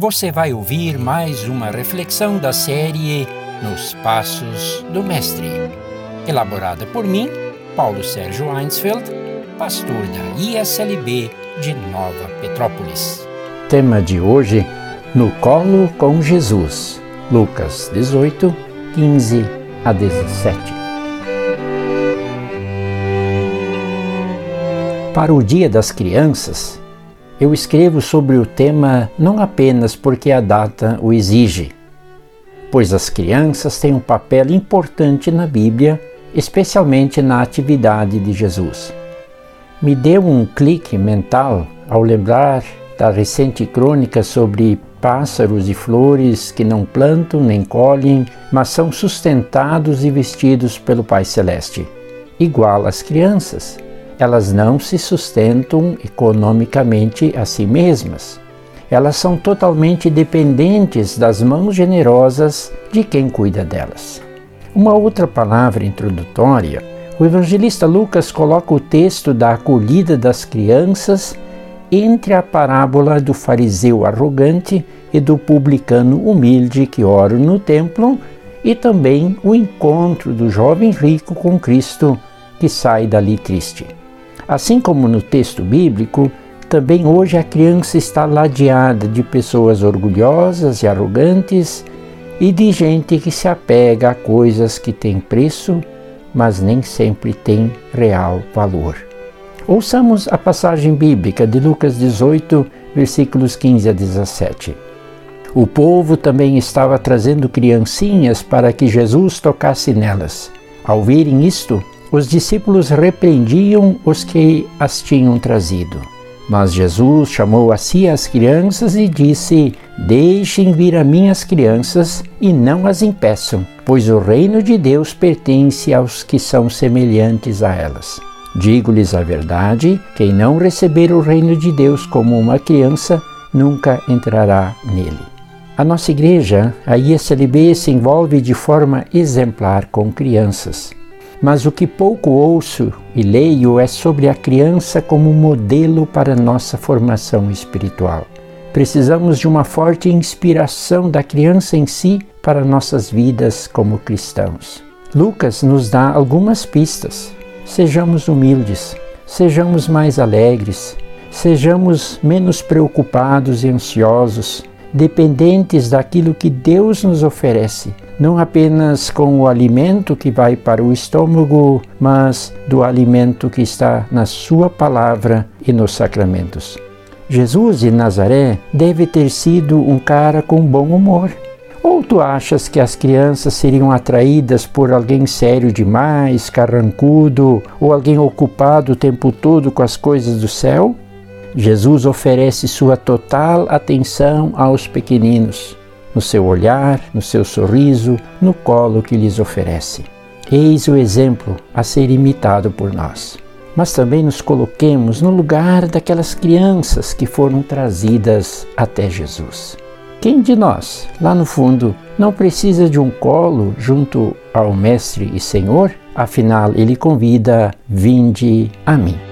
você vai ouvir mais uma reflexão da série Nos Passos do Mestre, elaborada por mim, Paulo Sérgio Einsfeld, pastor da ISLB de Nova Petrópolis. Tema de hoje: No Colo com Jesus, Lucas 18, 15 a 17. Para o Dia das Crianças, eu escrevo sobre o tema não apenas porque a data o exige, pois as crianças têm um papel importante na Bíblia, especialmente na atividade de Jesus. Me deu um clique mental ao lembrar da recente crônica sobre pássaros e flores que não plantam nem colhem, mas são sustentados e vestidos pelo Pai Celeste, igual às crianças elas não se sustentam economicamente a si mesmas. Elas são totalmente dependentes das mãos generosas de quem cuida delas. Uma outra palavra introdutória, o evangelista Lucas coloca o texto da acolhida das crianças entre a parábola do fariseu arrogante e do publicano humilde que ora no templo e também o encontro do jovem rico com Cristo que sai dali triste. Assim como no texto bíblico, também hoje a criança está ladeada de pessoas orgulhosas e arrogantes e de gente que se apega a coisas que têm preço, mas nem sempre têm real valor. Ouçamos a passagem bíblica de Lucas 18, versículos 15 a 17. O povo também estava trazendo criancinhas para que Jesus tocasse nelas. Ao verem isto, os discípulos repreendiam os que as tinham trazido. Mas Jesus chamou a si as crianças e disse: Deixem vir a minhas crianças e não as impeçam, pois o reino de Deus pertence aos que são semelhantes a elas. Digo-lhes a verdade: quem não receber o reino de Deus como uma criança, nunca entrará nele. A nossa igreja, a ISLB, se envolve de forma exemplar com crianças mas o que pouco ouço e leio é sobre a criança como modelo para nossa formação espiritual. Precisamos de uma forte inspiração da criança em si para nossas vidas como cristãos. Lucas nos dá algumas pistas. Sejamos humildes, sejamos mais alegres, sejamos menos preocupados e ansiosos, dependentes daquilo que Deus nos oferece, não apenas com o alimento que vai para o estômago, mas do alimento que está na Sua palavra e nos sacramentos. Jesus de Nazaré deve ter sido um cara com bom humor. Ou tu achas que as crianças seriam atraídas por alguém sério demais, carrancudo, ou alguém ocupado o tempo todo com as coisas do céu? Jesus oferece sua total atenção aos pequeninos, no seu olhar, no seu sorriso, no colo que lhes oferece. Eis o exemplo a ser imitado por nós. Mas também nos coloquemos no lugar daquelas crianças que foram trazidas até Jesus. Quem de nós, lá no fundo, não precisa de um colo junto ao Mestre e Senhor? Afinal, ele convida: Vinde a mim.